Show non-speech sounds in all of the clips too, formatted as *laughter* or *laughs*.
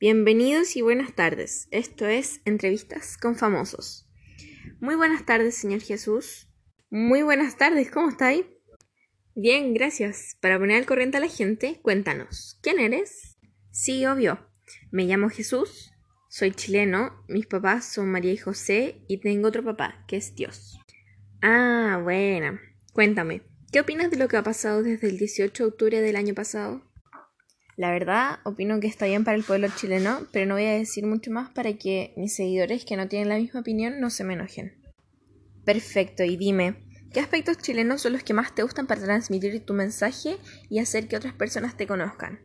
Bienvenidos y buenas tardes. Esto es Entrevistas con Famosos. Muy buenas tardes, señor Jesús. Muy buenas tardes, ¿cómo está? Bien, gracias. Para poner al corriente a la gente, cuéntanos, ¿quién eres? Sí, obvio. Me llamo Jesús, soy chileno, mis papás son María y José y tengo otro papá, que es Dios. Ah, bueno. Cuéntame, ¿qué opinas de lo que ha pasado desde el 18 de octubre del año pasado? La verdad, opino que está bien para el pueblo chileno, pero no voy a decir mucho más para que mis seguidores que no tienen la misma opinión no se me enojen. Perfecto, y dime, ¿qué aspectos chilenos son los que más te gustan para transmitir tu mensaje y hacer que otras personas te conozcan?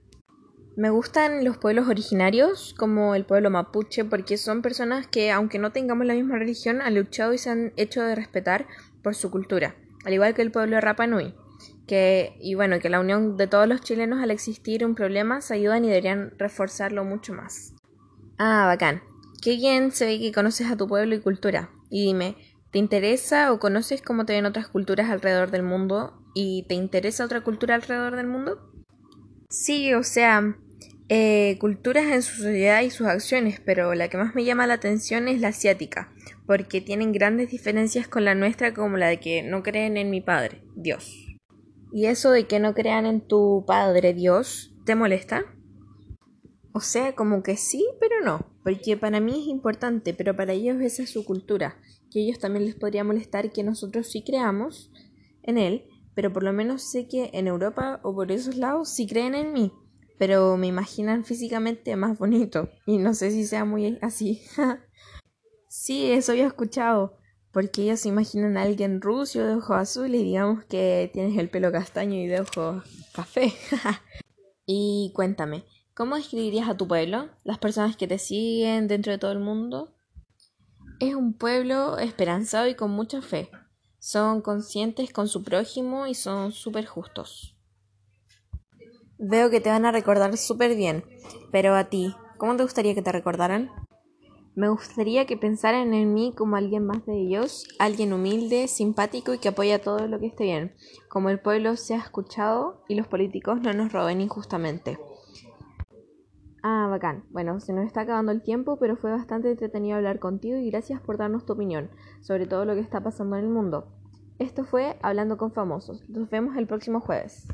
Me gustan los pueblos originarios, como el pueblo mapuche, porque son personas que, aunque no tengamos la misma religión, han luchado y se han hecho de respetar por su cultura, al igual que el pueblo Rapa Nui que, y bueno, que la unión de todos los chilenos al existir un problema se ayudan y deberían reforzarlo mucho más. Ah, bacán. Qué bien se ve que conoces a tu pueblo y cultura. Y dime, ¿te interesa o conoces cómo te ven otras culturas alrededor del mundo? ¿Y te interesa otra cultura alrededor del mundo? Sí, o sea, eh, culturas en su sociedad y sus acciones, pero la que más me llama la atención es la asiática, porque tienen grandes diferencias con la nuestra como la de que no creen en mi padre, Dios. ¿Y eso de que no crean en tu Padre Dios te molesta? O sea, como que sí, pero no, porque para mí es importante, pero para ellos esa es su cultura, que ellos también les podría molestar que nosotros sí creamos en Él, pero por lo menos sé que en Europa o por esos lados sí creen en mí, pero me imaginan físicamente más bonito, y no sé si sea muy así. *laughs* sí, eso había escuchado, porque ellos se imaginan a alguien ruso de ojos azules y digamos que tienes el pelo castaño y de ojos café. *laughs* y cuéntame, ¿cómo describirías a tu pueblo? Las personas que te siguen dentro de todo el mundo. Es un pueblo esperanzado y con mucha fe. Son conscientes con su prójimo y son súper justos. Veo que te van a recordar súper bien, pero a ti, ¿cómo te gustaría que te recordaran? Me gustaría que pensaran en mí como alguien más de ellos, alguien humilde, simpático y que apoya todo lo que esté bien, como el pueblo se ha escuchado y los políticos no nos roben injustamente. Ah, bacán. Bueno, se nos está acabando el tiempo, pero fue bastante entretenido hablar contigo y gracias por darnos tu opinión sobre todo lo que está pasando en el mundo. Esto fue Hablando con Famosos. Nos vemos el próximo jueves.